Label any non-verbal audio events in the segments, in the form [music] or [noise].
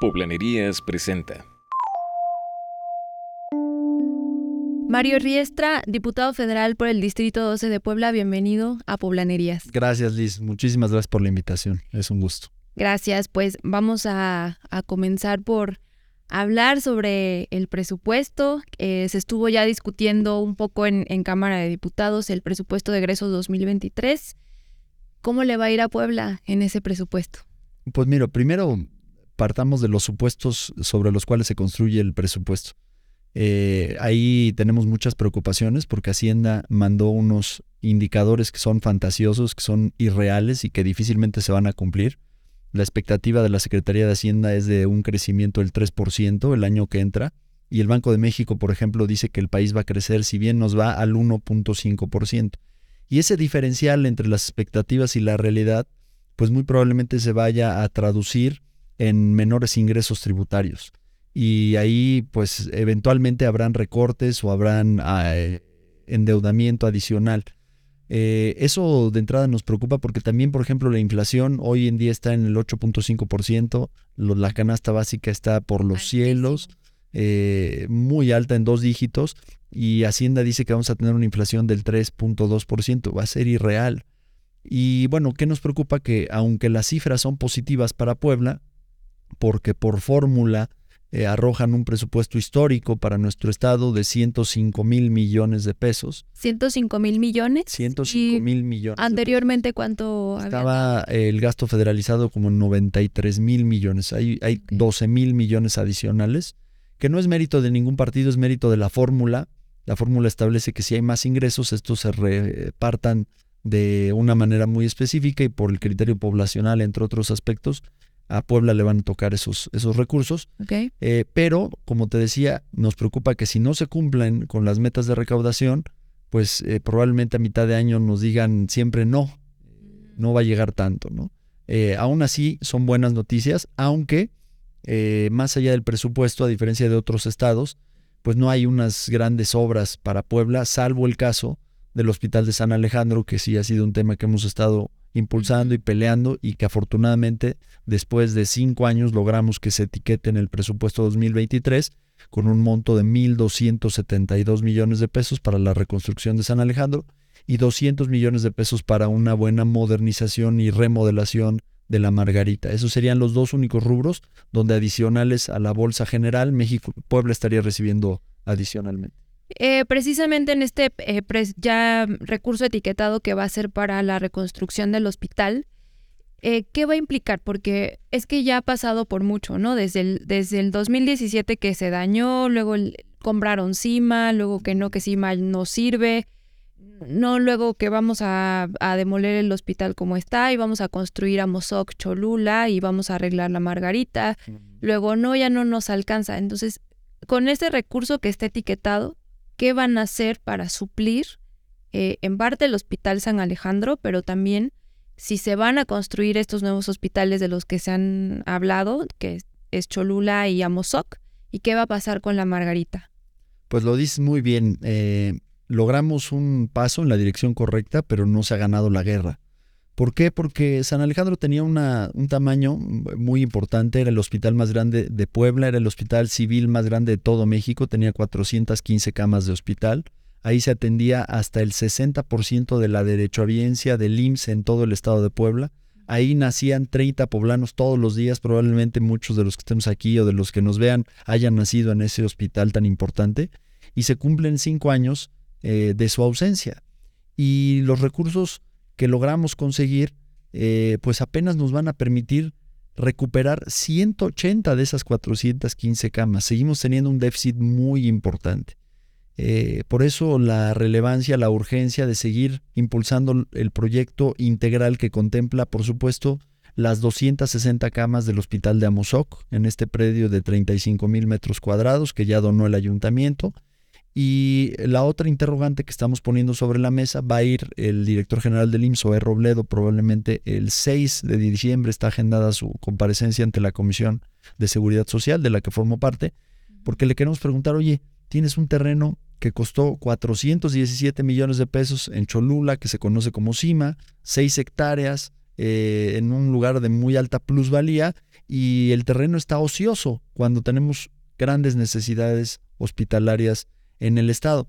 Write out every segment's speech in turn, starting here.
Poblanerías presenta. Mario Riestra, diputado federal por el Distrito 12 de Puebla, bienvenido a Poblanerías. Gracias, Liz. Muchísimas gracias por la invitación. Es un gusto. Gracias. Pues vamos a, comenzar por hablar sobre el presupuesto. Eh, se estuvo ya discutiendo un poco en, en, Cámara de Diputados el presupuesto de egreso 2023. ¿Cómo le va a ir a Puebla en ese presupuesto? Pues mira, primero partamos de los supuestos sobre los cuales se construye el presupuesto. Eh, ahí tenemos muchas preocupaciones porque Hacienda mandó unos indicadores que son fantasiosos, que son irreales y que difícilmente se van a cumplir. La expectativa de la Secretaría de Hacienda es de un crecimiento del 3% el año que entra y el Banco de México, por ejemplo, dice que el país va a crecer si bien nos va al 1.5%. Y ese diferencial entre las expectativas y la realidad, pues muy probablemente se vaya a traducir en menores ingresos tributarios. Y ahí pues eventualmente habrán recortes o habrán ah, eh, endeudamiento adicional. Eh, eso de entrada nos preocupa porque también, por ejemplo, la inflación hoy en día está en el 8.5%, la canasta básica está por los cielos, eh, muy alta en dos dígitos, y Hacienda dice que vamos a tener una inflación del 3.2%, va a ser irreal. Y bueno, ¿qué nos preocupa? Que aunque las cifras son positivas para Puebla, porque por fórmula eh, arrojan un presupuesto histórico para nuestro estado de 105 mil millones de pesos. 105 mil millones. 105 mil millones. Anteriormente, ¿cuánto Estaba el gasto federalizado como 93 mil millones. Hay, hay 12 mil millones adicionales, que no es mérito de ningún partido, es mérito de la fórmula. La fórmula establece que si hay más ingresos, estos se repartan de una manera muy específica y por el criterio poblacional, entre otros aspectos, a Puebla le van a tocar esos, esos recursos. Eh, pero, como te decía, nos preocupa que si no se cumplen con las metas de recaudación, pues eh, probablemente a mitad de año nos digan siempre no, no va a llegar tanto, ¿no? Eh, aún así, son buenas noticias, aunque más allá del presupuesto, a diferencia de otros estados, pues no hay unas grandes obras para Puebla, salvo el caso del Hospital de San Alejandro, que sí ha sido un tema que hemos estado impulsando y peleando y que afortunadamente después de cinco años logramos que se etiquete en el presupuesto 2023 con un monto de 1.272 millones de pesos para la reconstrucción de San Alejandro y 200 millones de pesos para una buena modernización y remodelación de la Margarita. Esos serían los dos únicos rubros donde adicionales a la Bolsa General, México, Puebla estaría recibiendo adicionalmente. Eh, precisamente en este eh, ya recurso etiquetado que va a ser para la reconstrucción del hospital, eh, ¿qué va a implicar? Porque es que ya ha pasado por mucho, ¿no? Desde el, desde el 2017 que se dañó, luego compraron CIMA, luego que no, que CIMA no sirve, no, luego que vamos a, a, demoler el hospital como está y vamos a construir a Mozoc Cholula y vamos a arreglar la Margarita, luego no, ya no nos alcanza. Entonces, con ese recurso que está etiquetado, qué van a hacer para suplir eh, en parte el Hospital San Alejandro, pero también si se van a construir estos nuevos hospitales de los que se han hablado, que es Cholula y Amozoc, y qué va a pasar con la Margarita. Pues lo dices muy bien. Eh, logramos un paso en la dirección correcta, pero no se ha ganado la guerra. ¿Por qué? Porque San Alejandro tenía una, un tamaño muy importante, era el hospital más grande de Puebla, era el hospital civil más grande de todo México, tenía 415 camas de hospital. Ahí se atendía hasta el 60% de la derechohabiencia del IMSS en todo el estado de Puebla. Ahí nacían 30 poblanos todos los días, probablemente muchos de los que estemos aquí o de los que nos vean hayan nacido en ese hospital tan importante. Y se cumplen cinco años eh, de su ausencia. Y los recursos que logramos conseguir, eh, pues apenas nos van a permitir recuperar 180 de esas 415 camas. Seguimos teniendo un déficit muy importante. Eh, por eso la relevancia, la urgencia de seguir impulsando el proyecto integral que contempla, por supuesto, las 260 camas del Hospital de Amozoc en este predio de 35 mil metros cuadrados que ya donó el ayuntamiento, y la otra interrogante que estamos poniendo sobre la mesa va a ir el director general del IMSS, E. Robledo, probablemente el 6 de diciembre está agendada su comparecencia ante la Comisión de Seguridad Social, de la que formo parte, porque le queremos preguntar, oye, tienes un terreno que costó 417 millones de pesos en Cholula, que se conoce como CIMA, 6 hectáreas, eh, en un lugar de muy alta plusvalía y el terreno está ocioso cuando tenemos grandes necesidades hospitalarias en el estado.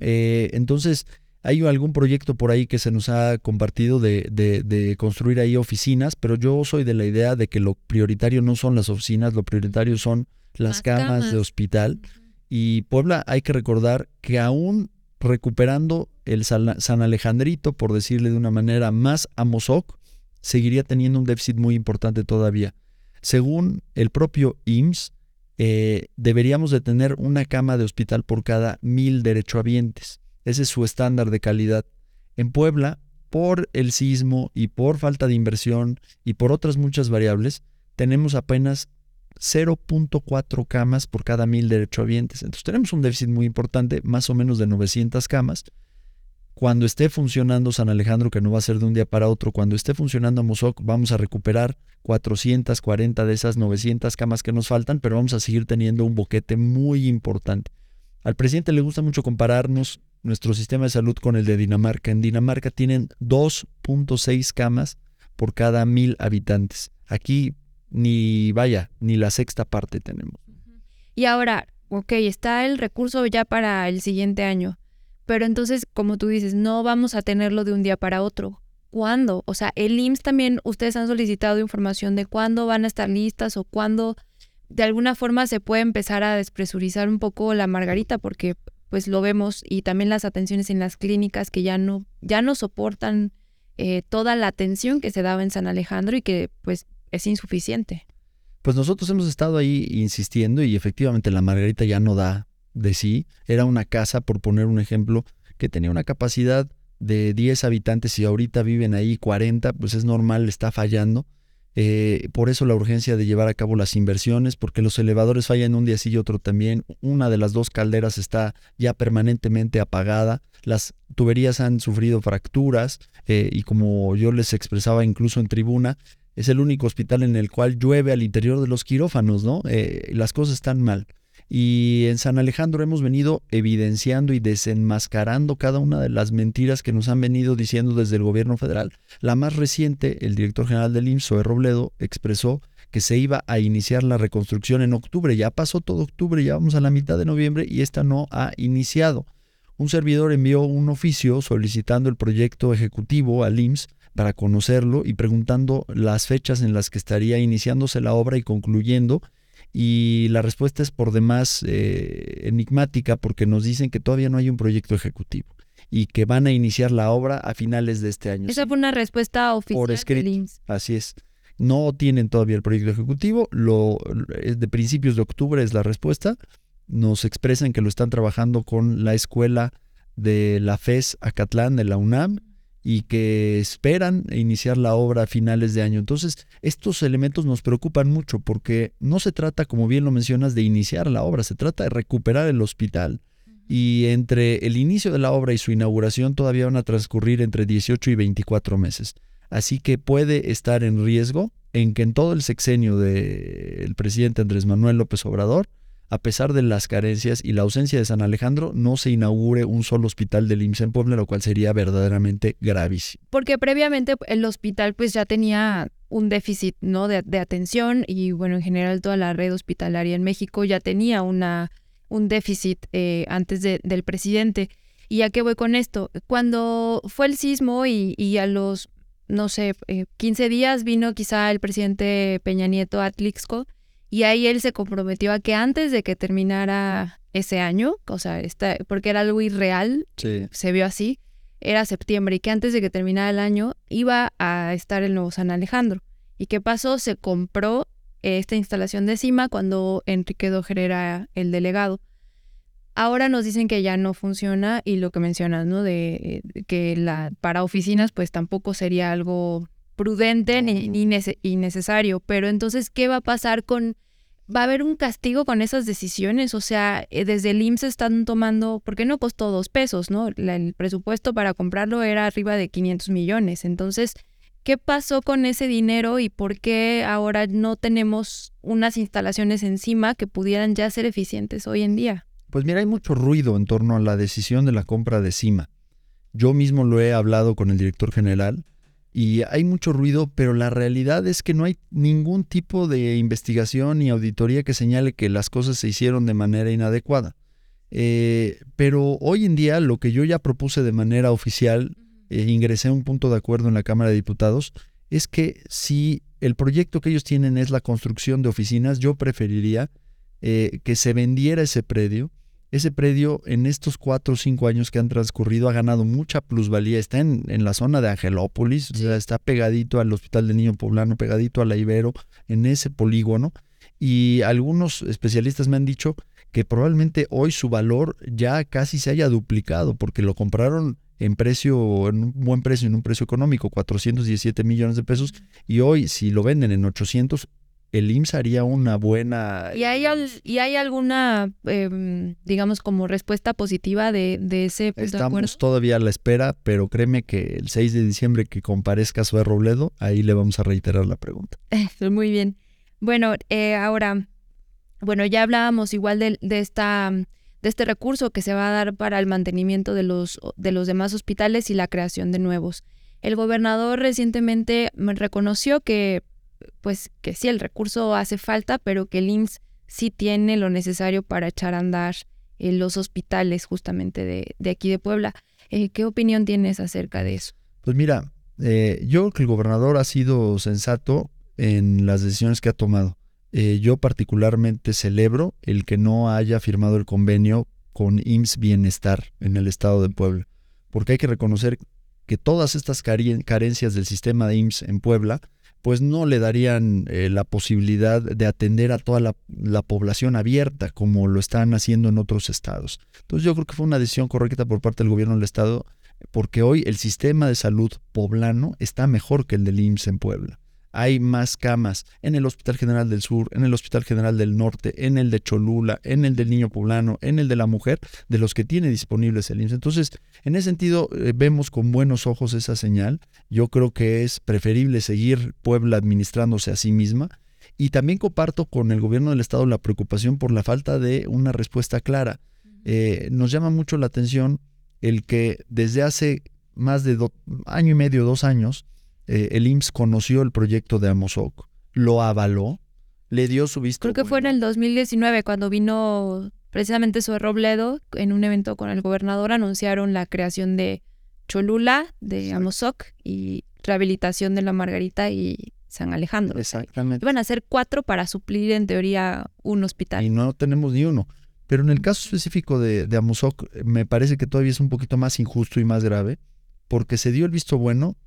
Eh, entonces, hay algún proyecto por ahí que se nos ha compartido de, de, construir ahí oficinas, pero yo soy de la idea de que lo prioritario no son las oficinas, lo prioritario son las, camas, de hospital. Y Puebla hay que recordar que aún recuperando el San Alejandrito, por decirle de una manera más a Mozoc, seguiría teniendo un déficit muy importante todavía. Según el propio IMSS, eh, deberíamos de tener una cama de hospital por cada mil derechohabientes. Ese es su estándar de calidad. En Puebla, por el sismo y por falta de inversión y por otras muchas variables, tenemos apenas 0.4 camas por cada mil derechohabientes. Entonces tenemos un déficit muy importante, más o menos de 900 camas. Cuando esté funcionando San Alejandro, que no va a ser de un día para otro, cuando esté funcionando Mozoc, vamos a recuperar 440 de esas 900 camas que nos faltan, pero vamos a seguir teniendo un boquete muy importante. Al presidente le gusta mucho compararnos nuestro sistema de salud con el de Dinamarca. En Dinamarca tienen 2.6 camas por cada mil habitantes. Aquí ni vaya, ni la sexta parte tenemos. Y ahora, ok, está el recurso ya para el siguiente año, pero entonces, como tú dices, no vamos a tenerlo de un día para otro. ¿Cuándo? O sea, el IMSS también, ustedes han solicitado información de cuándo van a estar listas o cuándo de alguna forma se puede empezar a despresurizar un poco la margarita, porque pues lo vemos y también las atenciones en las clínicas que ya no, ya no soportan eh, toda la atención que se daba en San Alejandro y que pues es insuficiente. Pues nosotros hemos estado ahí insistiendo y efectivamente la Margarita ya no da de sí. Era una casa, por poner un ejemplo, que tenía una capacidad de 10 habitantes y ahorita viven ahí 40, pues es normal, está fallando. Eh, por eso la urgencia de llevar a cabo las inversiones, porque los elevadores fallan un día sí y otro también. Una de las dos calderas está ya permanentemente apagada. Las tuberías han sufrido fracturas eh, y como yo les expresaba incluso en tribuna, es el único hospital en el cual llueve al interior de los quirófanos, ¿no? Eh, las cosas están mal. Y en San Alejandro hemos venido evidenciando y desenmascarando cada una de las mentiras que nos han venido diciendo desde el gobierno federal. La más reciente, el director general del IMSS, Zoe Robledo, expresó que se iba a iniciar la reconstrucción en octubre. Ya pasó todo octubre, ya vamos a la mitad de noviembre y esta no ha iniciado. Un servidor envió un oficio solicitando el proyecto ejecutivo al IMSS para conocerlo y preguntando las fechas en las que estaría iniciándose la obra y concluyendo. Y la respuesta es por demás eh, enigmática porque nos dicen que todavía no hay un proyecto ejecutivo y que van a iniciar la obra a finales de este año. Esa fue una respuesta oficial. Por escrito. Así es. No tienen todavía el proyecto ejecutivo. Lo, de principios de octubre es la respuesta. Nos expresan que lo están trabajando con la escuela de la FES Acatlán de la UNAM y que esperan iniciar la obra a finales de año. Entonces, estos elementos nos preocupan mucho porque no se trata, como bien lo mencionas, de iniciar la obra, se trata de recuperar el hospital. Y entre el inicio de la obra y su inauguración todavía van a transcurrir entre 18 y 24 meses. Así que puede estar en riesgo en que en todo el sexenio del presidente Andrés Manuel López Obrador a pesar de las carencias y la ausencia de San Alejandro, no se inaugure un solo hospital del IMSS en Puebla, lo cual sería verdaderamente gravísimo. Porque previamente el hospital pues ya tenía un déficit ¿no? de, atención y bueno, en general toda la red hospitalaria en México ya tenía una, un déficit eh, antes del presidente. ¿Y a qué voy con esto? Cuando fue el sismo y, a los, no sé, 15 eh, días vino quizá el presidente Peña Nieto a Atlixco y ahí él se comprometió a que antes de que terminara ese año, o sea, porque era algo irreal, se vio así, era septiembre, y que antes de que terminara el año iba a estar el nuevo San Alejandro. ¿Y qué pasó? Se compró esta instalación de CIMA cuando Enrique Dojer era el delegado. Ahora nos dicen que ya no funciona y lo que mencionas, ¿no? De, que la, para oficinas pues tampoco sería algo prudente ni, ni necesario. Pero entonces, ¿qué va a pasar con va a haber un castigo con esas decisiones. O sea, eh, desde el IMSS están tomando, porque no costó dos pesos, ¿no? el presupuesto para comprarlo era arriba de 500 millones. Entonces, ¿qué pasó con ese dinero y por qué ahora no tenemos unas instalaciones encima que pudieran ya ser eficientes hoy en día? Pues mira, hay mucho ruido en torno a la decisión de la compra de CIMA. Yo mismo lo he hablado con el director general y hay mucho ruido, pero la realidad es que no hay ningún tipo de investigación ni auditoría que señale que las cosas se hicieron de manera inadecuada. Eh, pero hoy en día lo que yo ya propuse de manera oficial, eh, ingresé a un punto de acuerdo en la Cámara de Diputados, es que si el proyecto que ellos tienen es la construcción de oficinas, yo preferiría eh, que se vendiera ese predio ese predio en estos cuatro o cinco años que han transcurrido ha ganado mucha plusvalía. Está en, la zona de Angelópolis, está pegadito al Hospital del Niño Poblano, pegadito a la Ibero, en ese polígono. Y algunos especialistas me han dicho que probablemente hoy su valor ya casi se haya duplicado porque lo compraron en precio, en un buen precio, en un precio económico, 417 millones de pesos, y hoy si lo venden en 800, el IMSS haría una buena... ¿Y hay, y hay alguna, em, digamos, como respuesta positiva de, ese punto Estamos todavía a la espera, pero créeme que el 6 de diciembre que comparezca Zoe Robledo, ahí le vamos a reiterar la pregunta. [laughs] Muy bien. Bueno, eh, ahora, bueno, ya hablábamos igual de, de, esta, de este recurso que se va a dar para el mantenimiento de los, de los demás hospitales y la creación de nuevos. El gobernador recientemente reconoció que pues que sí, el recurso hace falta, pero que el IMSS sí tiene lo necesario para echar a andar en los hospitales justamente de, aquí de Puebla. Eh, ¿Qué opinión tienes acerca de eso? Pues mira, eh, yo creo que el gobernador ha sido sensato en las decisiones que ha tomado. Eh, yo particularmente celebro el que no haya firmado el convenio con IMSS Bienestar en el estado de Puebla, porque hay que reconocer que todas estas carencias del sistema de IMSS en Puebla pues no le darían eh, la posibilidad de atender a toda la, población abierta como lo están haciendo en otros estados. Entonces yo creo que fue una decisión correcta por parte del gobierno del estado porque hoy el sistema de salud poblano está mejor que el del IMSS en Puebla hay más camas en el Hospital General del Sur, en el Hospital General del Norte, en el de Cholula, en el del Niño Poblano, en el de la Mujer, de los que tiene disponibles el IMSS. Entonces, en ese sentido, eh, vemos con buenos ojos esa señal. Yo creo que es preferible seguir Puebla administrándose a sí misma. Y también comparto con el gobierno del Estado la preocupación por la falta de una respuesta clara. Eh, nos llama mucho la atención el que desde hace más de año y medio, dos años, eh, el IMSS conoció el proyecto de Amozoc, lo avaló, le dio su visto. Creo que fue en el 2019 cuando vino precisamente Zoe Robledo en un evento con el gobernador anunciaron la creación de Cholula, de Amozoc y rehabilitación de la Margarita y San Alejandro. Exactamente. Iban a ser cuatro para suplir en teoría un hospital. Y no tenemos ni uno. Pero en el caso específico de, de Amozoc, me parece que todavía es un poquito más injusto y más grave, porque se dio el visto bueno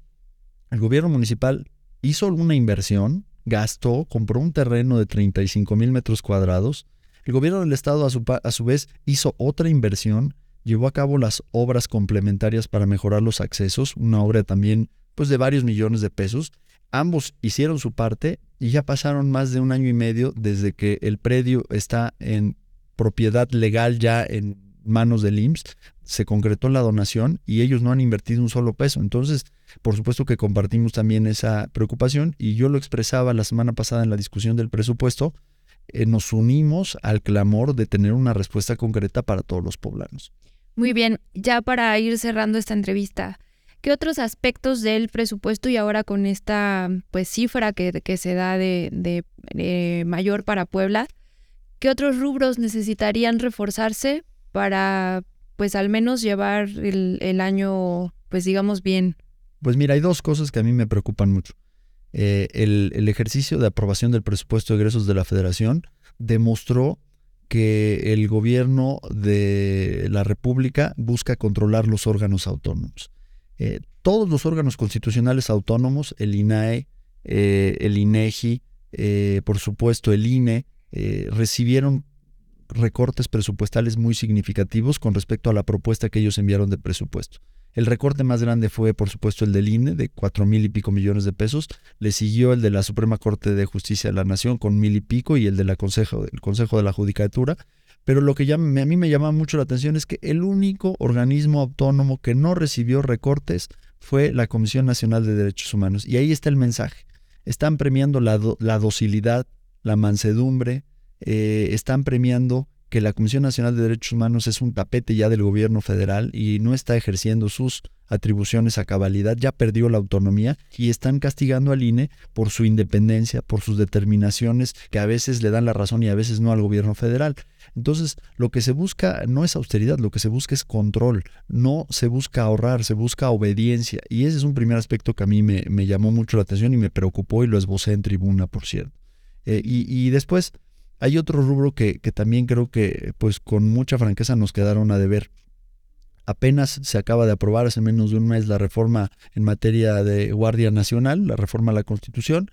el gobierno municipal hizo una inversión, gastó, compró un terreno de 35 mil metros cuadrados. El gobierno del estado a su, a su vez hizo otra inversión, llevó a cabo las obras complementarias para mejorar los accesos, una obra también pues de varios millones de pesos. Ambos hicieron su parte y ya pasaron más de un año y medio desde que el predio está en propiedad legal ya en manos del IMSS, se concretó la donación y ellos no han invertido un solo peso. Entonces, por supuesto que compartimos también esa preocupación y yo lo expresaba la semana pasada en la discusión del presupuesto, eh, nos unimos al clamor de tener una respuesta concreta para todos los poblanos. Muy bien, ya para ir cerrando esta entrevista, ¿qué otros aspectos del presupuesto y ahora con esta pues cifra que, se da de, de mayor para Puebla, qué otros rubros necesitarían reforzarse para pues al menos llevar el, año pues digamos bien? Pues mira, hay dos cosas que a mí me preocupan mucho. Eh, el, ejercicio de aprobación del presupuesto de egresos de la federación demostró que el gobierno de la República busca controlar los órganos autónomos. Eh, todos los órganos constitucionales autónomos, el INAE, eh, el INEGI, por supuesto el INE, recibieron recortes presupuestales muy significativos con respecto a la propuesta que ellos enviaron de presupuesto. El recorte más grande fue, por supuesto, el del INE, de cuatro mil y pico millones de pesos. Le siguió el de la Suprema Corte de Justicia de la Nación con mil y pico y el de la Consejo, Consejo de la Judicatura. Pero lo que a mí me llama mucho la atención es que el único organismo autónomo que no recibió recortes fue la Comisión Nacional de Derechos Humanos. Y ahí está el mensaje. Están premiando la docilidad, la mansedumbre, eh, están premiando que la Comisión Nacional de Derechos Humanos es un tapete ya del gobierno federal y no está ejerciendo sus atribuciones a cabalidad, ya perdió la autonomía y están castigando al INE por su independencia, por sus determinaciones que a veces le dan la razón y a veces no al gobierno federal. Entonces, lo que se busca no es austeridad, lo que se busca es control, no se busca ahorrar, se busca obediencia. Y ese es un primer aspecto que a mí me, llamó mucho la atención y me preocupó y lo esbocé en tribuna, por cierto. Eh, y, después hay otro rubro que, que también creo que, pues con mucha franqueza nos quedaron a deber. Apenas se acaba de aprobar hace menos de un mes la reforma en materia de Guardia Nacional, la reforma a la Constitución,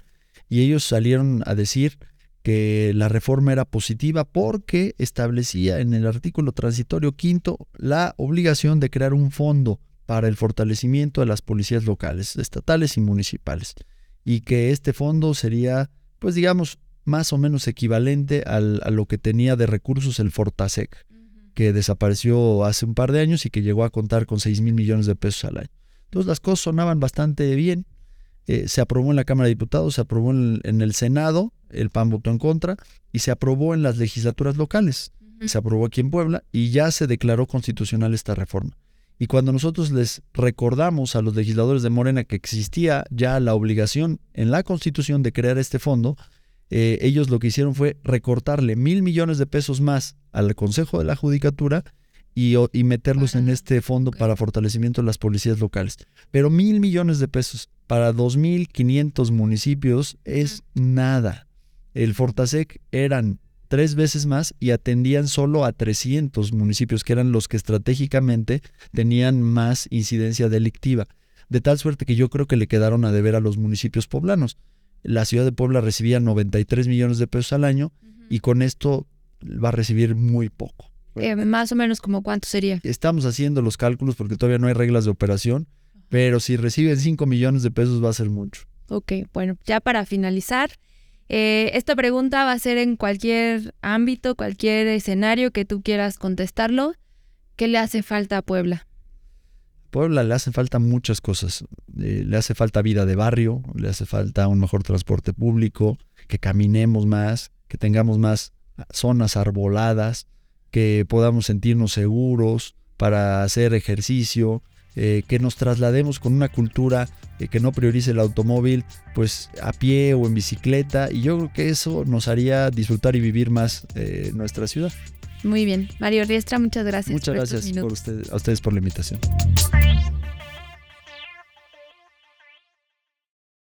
y ellos salieron a decir que la reforma era positiva porque establecía en el artículo transitorio quinto la obligación de crear un fondo para el fortalecimiento de las policías locales, estatales y municipales, y que este fondo sería, pues digamos, más o menos equivalente al, a lo que tenía de recursos el Fortasec que desapareció hace un par de años y que llegó a contar con 6 mil millones de pesos al año. Entonces las cosas sonaban bastante bien. Eh, se aprobó en la Cámara de Diputados, se aprobó en, el Senado, el PAN votó en contra, y se aprobó en las legislaturas locales. Se aprobó aquí en Puebla y ya se declaró constitucional esta reforma. Y cuando nosotros les recordamos a los legisladores de Morena que existía ya la obligación en la Constitución de crear este fondo, eh, ellos lo que hicieron fue recortarle mil millones de pesos más al Consejo de la Judicatura y, meterlos en este fondo para fortalecimiento de las policías locales. Pero mil millones de pesos para 2.500 municipios es nada. El Fortasec eran tres veces más y atendían solo a 300 municipios, que eran los que estratégicamente tenían más incidencia delictiva. De tal suerte que yo creo que le quedaron a deber a los municipios poblanos la ciudad de Puebla recibía 93 millones de pesos al año y con esto va a recibir muy poco. Eh, más o menos como cuánto sería. Estamos haciendo los cálculos porque todavía no hay reglas de operación, pero si reciben 5 millones de pesos va a ser mucho. Ok, bueno, ya para finalizar, eh, esta pregunta va a ser en cualquier ámbito, cualquier escenario que tú quieras contestarlo. ¿Qué le hace falta a Puebla? Puebla le hace falta muchas cosas. Eh, le hace falta vida de barrio, le hace falta un mejor transporte público, que caminemos más, que tengamos más zonas arboladas, que podamos sentirnos seguros para hacer ejercicio, eh, que nos traslademos con una cultura eh, que no priorice el automóvil, pues a pie o en bicicleta. Y yo creo que eso nos haría disfrutar y vivir más nuestra ciudad. Muy bien. Mario Riestra, muchas gracias. Muchas gracias por a ustedes por la invitación.